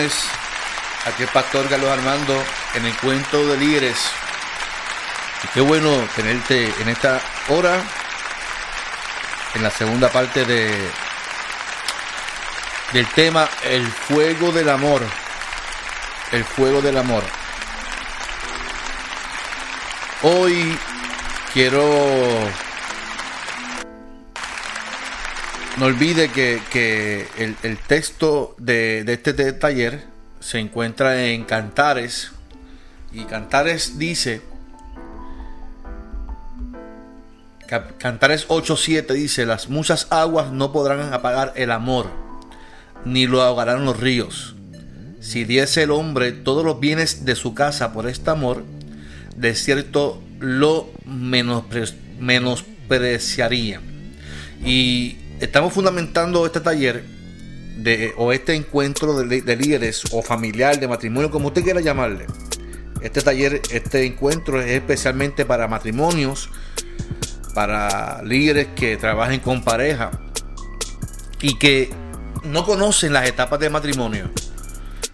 bendiciones. Aquí el pastor Carlos Armando en el cuento de líderes. Y qué bueno tenerte en esta hora, en la segunda parte de del tema El fuego del amor. El fuego del amor. Hoy quiero no olvide que, el, texto de, este taller se encuentra en Cantares. Y Cantares dice, Cantares 8.7 dice, las muchas aguas no podrán apagar el amor, ni lo ahogarán los ríos. Si diese el hombre todos los bienes de su casa por este amor, de cierto lo menospreciaría. Y estamos fundamentando este taller de, o este encuentro de, líderes o familiar, de matrimonio, como usted quiera llamarle. Este taller, este encuentro es especialmente para matrimonios, para líderes que trabajen con pareja y que no conocen las etapas de matrimonio.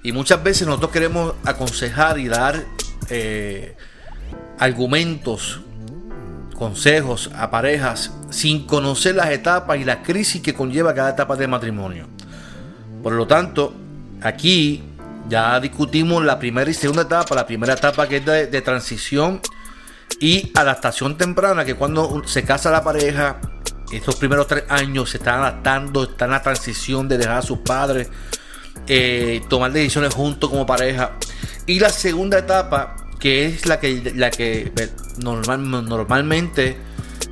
Y muchas veces nosotros queremos aconsejar y dar eh, argumentos consejos a parejas sin conocer las etapas y la crisis que conlleva cada etapa del matrimonio. Por lo tanto, aquí ya discutimos la primera y segunda etapa. La primera etapa que es de, transición y adaptación temprana, que cuando se casa la pareja, estos primeros tres años se están adaptando, están en la transición de dejar a sus padres, eh, tomar decisiones juntos como pareja. Y la segunda etapa que es la que, la que normal, normalmente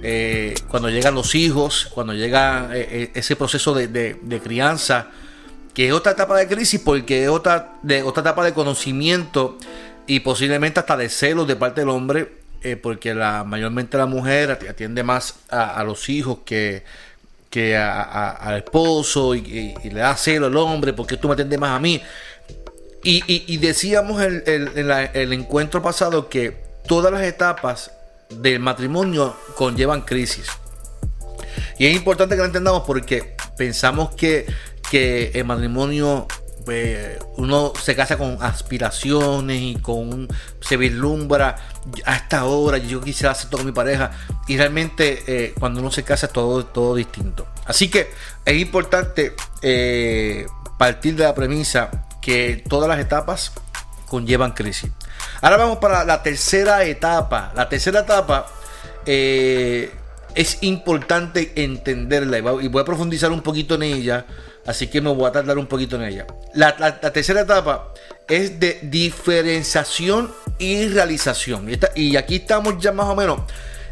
eh, cuando llegan los hijos, cuando llega eh, eh, ese proceso de, crianza, que es otra etapa de crisis porque es otra, de, otra etapa de conocimiento y posiblemente hasta de celos de parte del hombre, porque la, mayormente la mujer atiende más a, los hijos que, que al esposo y, le da celo al hombre, porque tú me atiendes más a mí. Y, decíamos en el, encuentro pasado que todas las etapas del matrimonio conllevan crisis. Y es importante que lo entendamos porque pensamos que, que el matrimonio, pues, uno se casa con aspiraciones y con se vislumbra hasta ahora, yo quisiera hacer todo con mi pareja. Y realmente eh, cuando uno se casa es todo, todo distinto. Así que es importante eh, partir de la premisa que todas las etapas conllevan crisis. Ahora vamos para la tercera etapa. La tercera etapa eh, es importante entenderla y voy a profundizar un poquito en ella. Así que me voy a tardar un poquito en ella. La, tercera etapa es de diferenciación y realización. Y, aquí estamos ya más o menos.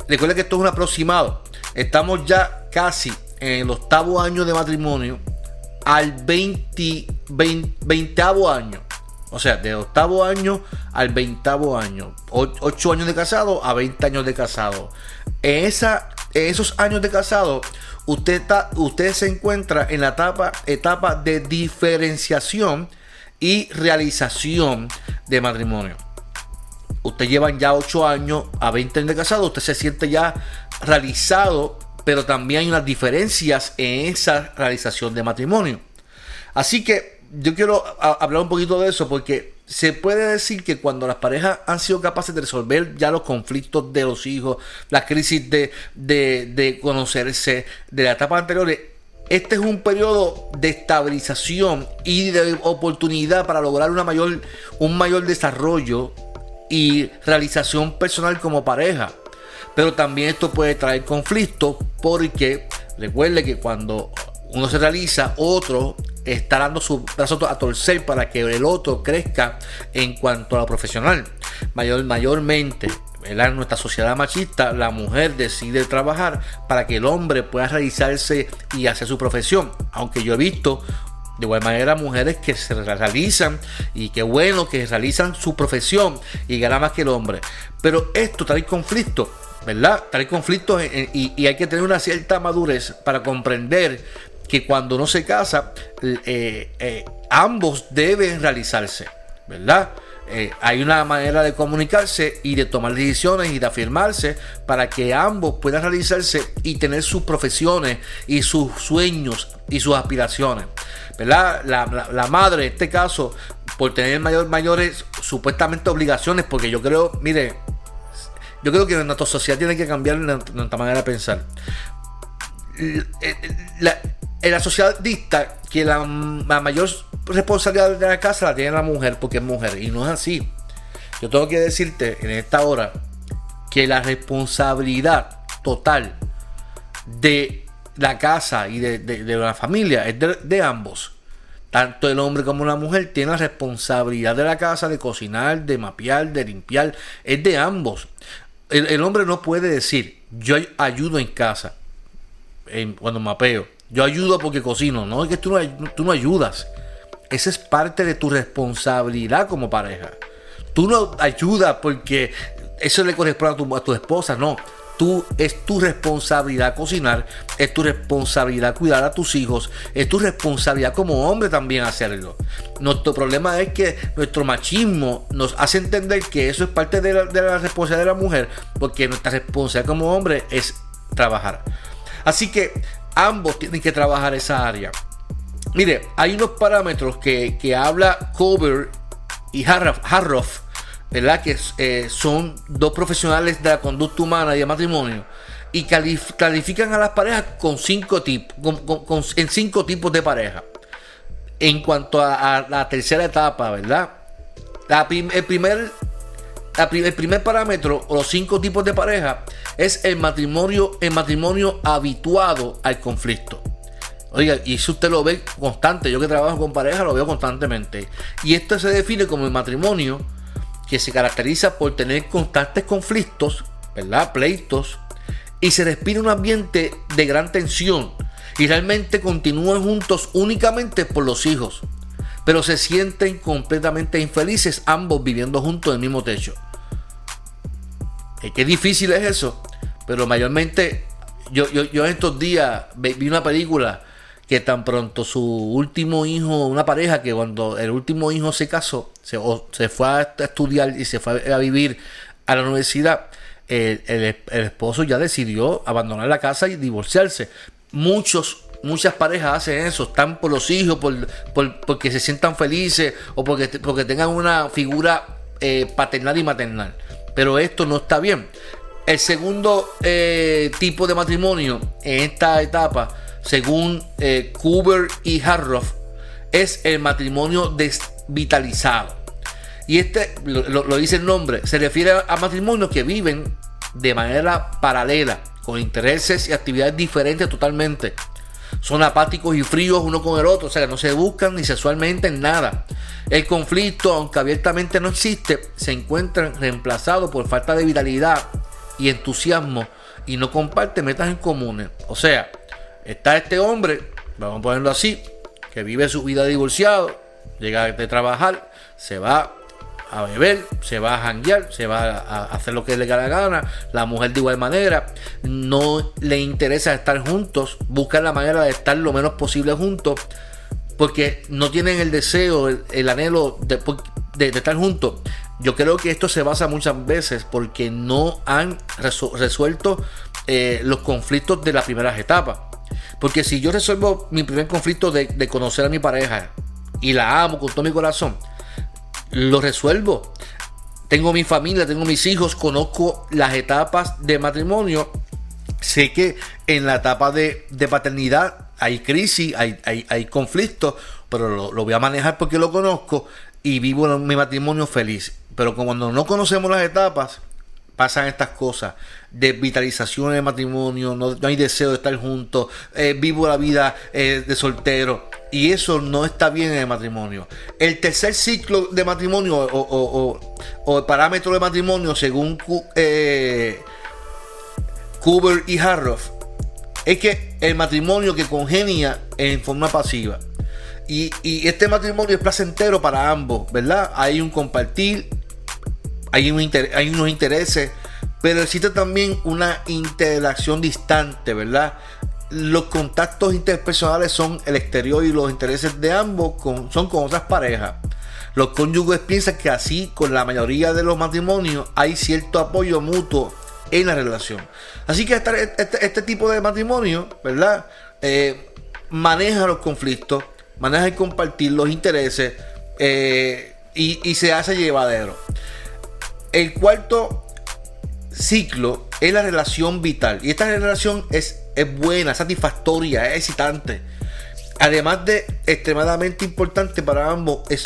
Recuerden que esto es un aproximado. Estamos ya casi en el octavo año de matrimonio al 20, 20, año. O sea, de octavo año al veintavo año. 8 años de casado a 20 años de casado. En, esa, esos años de casado, usted, está, usted se encuentra en la etapa, etapa de diferenciación y realización de matrimonio. Usted lleva ya 8 años a 20 años de casado, usted se siente ya realizado pero también hay unas diferencias en esa realización de matrimonio. Así que yo quiero hablar un poquito de eso porque se puede decir que cuando las parejas han sido capaces de resolver ya los conflictos de los hijos, la crisis de, de, conocerse, de la etapa anterior, este es un periodo de estabilización y de oportunidad para lograr una mayor, un mayor desarrollo y realización personal como pareja. Pero también esto puede traer conflictos porque recuerde que cuando uno se realiza, otro está dando su brazo a torcer para que el otro crezca en cuanto a lo profesional. Mayor, mayormente en nuestra sociedad machista, la mujer decide trabajar para que el hombre pueda realizarse y hacer su profesión. Aunque yo he visto de igual manera mujeres que se realizan y que bueno que realizan su profesión y ganan más que el hombre. Pero esto trae conflicto ¿verdad? Trae conflictos y, hay que tener una cierta madurez para comprender que cuando uno se casa, eh, eh, ambos deben realizarse, ¿verdad? Eh, hay una manera de comunicarse y de tomar decisiones y de afirmarse para que ambos puedan realizarse y tener sus profesiones y sus sueños y sus aspiraciones. ¿Verdad? La, madre, en este caso, por tener mayor, mayores supuestamente obligaciones, porque yo creo, mire, yo creo que nuestra sociedad tiene que cambiar nuestra manera de pensar. En la sociedad dicta que la, mayor responsabilidad de la casa la tiene la mujer porque es mujer. Y no es así. Yo tengo que decirte en esta hora que la responsabilidad total de la casa y de, la familia es de, ambos. Tanto el hombre como la mujer tienen la responsabilidad de la casa, de cocinar, de mapear, de limpiar. Es de ambos. El, hombre no puede decir, yo ayudo en casa, cuando mapeo yo ayudo porque cocino. No es que tú no, tú no ayudas. Esa es parte de tu responsabilidad como pareja. Tú no ayudas porque eso le corresponde a tu, a tu esposa. No. Tú, es tu responsabilidad cocinar, es tu responsabilidad cuidar a tus hijos, es tu responsabilidad como hombre también hacerlo. Nuestro problema es que nuestro machismo nos hace entender que eso es parte de la, de la responsabilidad de la mujer, porque nuestra responsabilidad como hombre es trabajar. Así que ambos tienen que trabajar esa área. Mire, hay unos parámetros que, habla Cover y Harroff, ¿verdad? Que eh, son dos profesionales de la conducta humana y de matrimonio. Y califican a las parejas con cinco tipos, en cinco tipos de pareja. En cuanto a, la tercera etapa, ¿verdad? el primer el primer parámetro o los cinco tipos de pareja es el matrimonio, el matrimonio habituado al conflicto. Oiga, y si usted lo ve constante, yo que trabajo con pareja lo veo constantemente. Y esto se define como el matrimonio que se caracteriza por tener constantes conflictos, ¿verdad? Pleitos, y se respira un ambiente de gran tensión y realmente continúan juntos únicamente por los hijos pero se sienten completamente infelices ambos viviendo juntos en el mismo techo. Qué difícil es eso, pero mayormente yo, yo, en estos días vi una película que tan pronto su último hijo, una pareja que cuando el último hijo se casó, se, se fue a estudiar y se fue a vivir a la universidad, el, el esposo ya decidió abandonar la casa y divorciarse. Muchos muchas parejas hacen eso, están por los hijos, por, porque se sientan felices o porque, porque tengan una figura eh, paternal y maternal. Pero esto no está bien. El segundo eh, tipo de matrimonio en esta etapa, según eh, y Harroff, es el matrimonio desvitalizado. Y este, lo dice el nombre, se refiere a matrimonios que viven de manera paralela, con intereses y actividades diferentes totalmente son apáticos y fríos uno con el otro, o sea, no se buscan ni sexualmente en nada. El conflicto, aunque abiertamente no existe, se encuentra reemplazado por falta de vitalidad y entusiasmo y no comparte metas en comunes. O sea, está este hombre, vamos a ponerlo así, que vive su vida divorciado, llega de trabajar, se va a beber, se va a janguear, se va a hacer lo que le da la gana, la mujer de igual manera, no le interesa estar juntos, buscan la manera de estar lo menos posible juntos, porque no tienen el deseo, el, anhelo de, estar juntos. Yo creo que esto se basa muchas veces porque no han resuelto eh, los conflictos de las primeras etapas. Porque si yo resuelvo mi primer conflicto de, de conocer a mi pareja y la amo con todo mi corazón, lo resuelvo. Tengo mi familia, tengo mis hijos, conozco las etapas de matrimonio. Sé que en la etapa de, paternidad hay crisis, hay, hay, conflictos, pero lo, voy a manejar porque lo conozco y vivo mi matrimonio feliz. Pero cuando no conocemos las etapas, pasan estas cosas. Desvitalización del matrimonio, no, hay deseo de estar juntos, eh, vivo la vida eh, de soltero. Y eso no está bien en el matrimonio. El tercer ciclo de matrimonio o, el parámetro de matrimonio, según eh, y Harroff, es que el matrimonio que congenia en forma pasiva. Y, y, este matrimonio es placentero para ambos, ¿verdad? Hay un compartir, hay, un hay unos intereses, pero existe también una interacción distante, ¿verdad? los contactos interpersonales son el exterior y los intereses de ambos son con otras parejas. Los cónyuges piensan que así con la mayoría de los matrimonios hay cierto apoyo mutuo en la relación. Así que este, este, este tipo de matrimonio, ¿verdad? Eh, maneja los conflictos, maneja y compartir los intereses eh, y, se hace llevadero. El cuarto ciclo es la relación vital. Y esta relación es, es buena, satisfactoria, es excitante. Además de extremadamente importante para ambos, es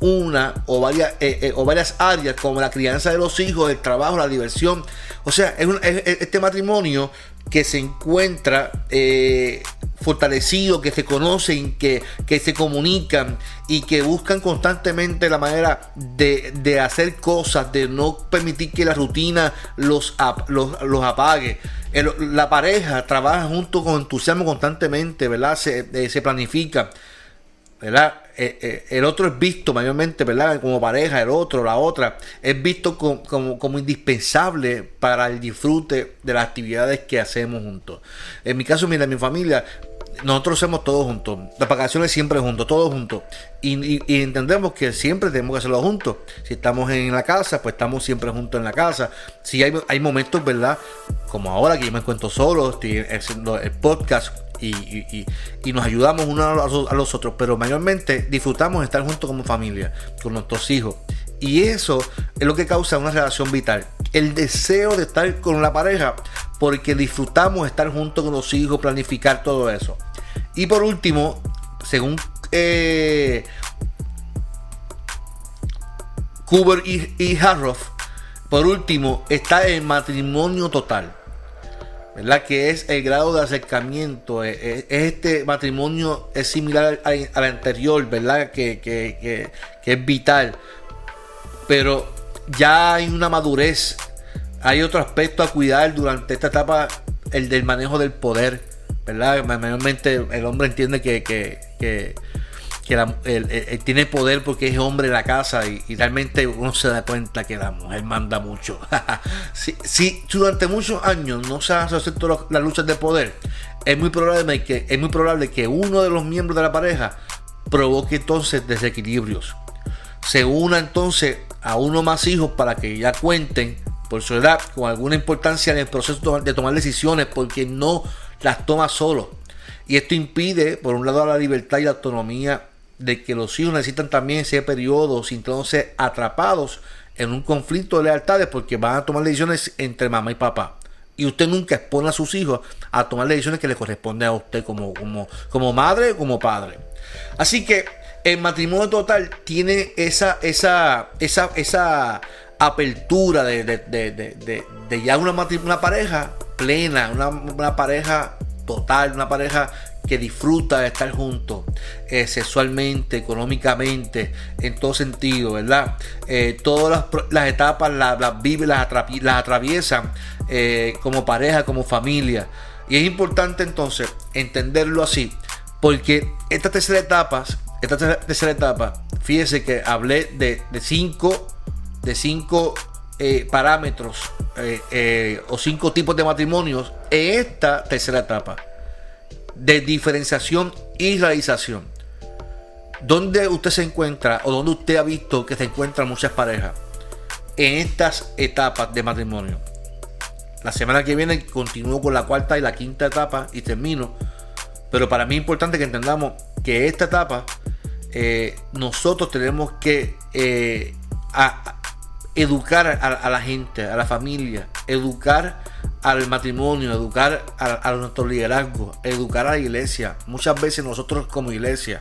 una o varias, eh, eh, o varias áreas como la crianza de los hijos, el trabajo, la diversión. O sea, es, este matrimonio que se encuentra eh, fortalecido, que se conocen, que, que, se comunican y que buscan constantemente la manera de, hacer cosas, de no permitir que la rutina los, los, apague. la pareja trabaja junto con entusiasmo constantemente, ¿verdad? Se, se planifica. ¿verdad? Eh, eh, el otro es visto mayormente, ¿verdad? Como pareja, el otro, la otra, es visto como, indispensable para el disfrute de las actividades que hacemos juntos. En mi caso, mira, mi familia, nosotros hacemos todo juntos. Las vacaciones siempre juntos, todos juntos. Y, entendemos que siempre tenemos que hacerlo juntos. Si estamos en la casa, pues estamos siempre juntos en la casa. Si hay, hay momentos, ¿verdad? Como ahora que yo me encuentro solo, estoy haciendo el podcast y, nos ayudamos unos a los otros, pero mayormente disfrutamos estar juntos como familia, con nuestros hijos. Y eso es lo que causa una relación vital. El deseo de estar con la pareja porque disfrutamos estar juntos con los hijos, planificar todo eso. Y por último, según eh, y, y Harroff, por último está el matrimonio total. ¿Verdad? Que es el grado de acercamiento. Es, e, este matrimonio es similar al, anterior, ¿verdad? Que, es vital. Pero ya hay una madurez. Hay otro aspecto a cuidar durante esta etapa, el del manejo del poder, ¿verdad? Mayormente el hombre entiende que, que tiene poder porque es hombre de la casa y, realmente uno se da cuenta que la mujer manda mucho. si, durante muchos años no se han resuelto las luchas de poder, es muy probable que es muy probable que uno de los miembros de la pareja provoque entonces desequilibrios. Se una entonces a uno más hijos para que ya cuenten por su edad con alguna importancia en el proceso de tomar decisiones porque no las toma solo. Y esto impide, por un lado, la libertad y la autonomía de que los hijos necesitan también ese periodo sintiéndose atrapados en un conflicto de lealtades porque van a tomar decisiones entre mamá y papá. Y usted nunca expone a sus hijos a tomar decisiones que le corresponden a usted como, como, como madre o como padre. Así que el matrimonio total tiene esa, esa, esa, esa apertura de, de, ya una, una pareja plena, una, una pareja total, una pareja que disfruta de estar juntos eh, sexualmente, económicamente, en todo sentido, ¿verdad? Eh, todas las, etapas las, vive, las, atraviesan eh, como pareja, como familia. Y es importante entonces entenderlo así, porque esta tercera etapa, esta tercera etapa, fíjese que hablé de, cinco, de cinco parámetros o cinco tipos de matrimonios en esta tercera etapa de diferenciación y realización. ¿Dónde usted se encuentra o dónde usted ha visto que se encuentran muchas parejas en estas etapas de matrimonio? La semana que viene continúo con la cuarta y la quinta etapa y termino. Pero para mí es importante que entendamos que esta etapa eh, nosotros tenemos que eh, educar a, la gente, a la familia, educar al matrimonio, educar a, nuestro liderazgo, educar a la iglesia. Muchas veces nosotros como iglesia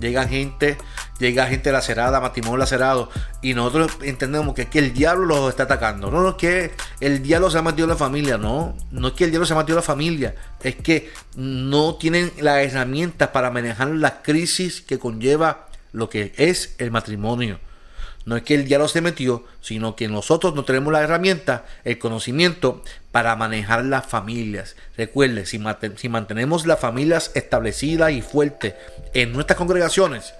llega gente, llega gente lacerada, matrimonio lacerado, y nosotros entendemos que que el diablo los está atacando. No, no es que el diablo se ha metido en la familia, no, no es que el diablo se ha metido en la familia, es que no tienen las herramientas para manejar las crisis que conlleva lo que es el matrimonio. No es que el diablo se metió, sino que nosotros no tenemos la herramienta, el conocimiento para manejar las familias. Recuerde, si, mantenemos las familias establecidas y fuertes en nuestras congregaciones,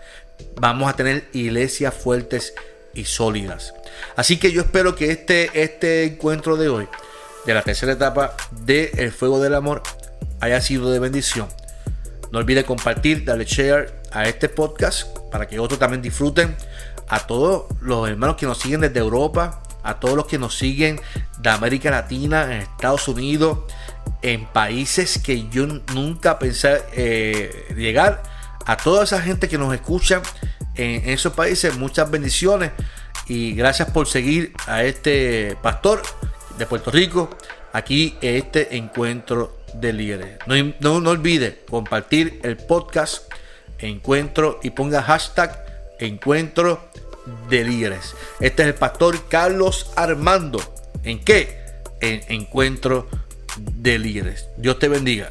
vamos a tener iglesias fuertes y sólidas. Así que yo espero que este, este encuentro de hoy, de la tercera etapa de El Fuego del Amor, haya sido de bendición. No olvide compartir, darle share a este podcast para que otros también disfruten a todos los hermanos que nos siguen desde Europa, a todos los que nos siguen de América Latina, en Estados Unidos, en países que yo nunca pensé eh, llegar, a toda esa gente que nos escucha en esos países, muchas bendiciones y gracias por seguir a este pastor de Puerto Rico aquí en este encuentro de líderes. No, no, no olvide compartir el podcast encuentro y ponga hashtag encuentro de líderes. Este es el pastor Carlos Armando. ¿En qué? En encuentro de líderes. Dios te bendiga.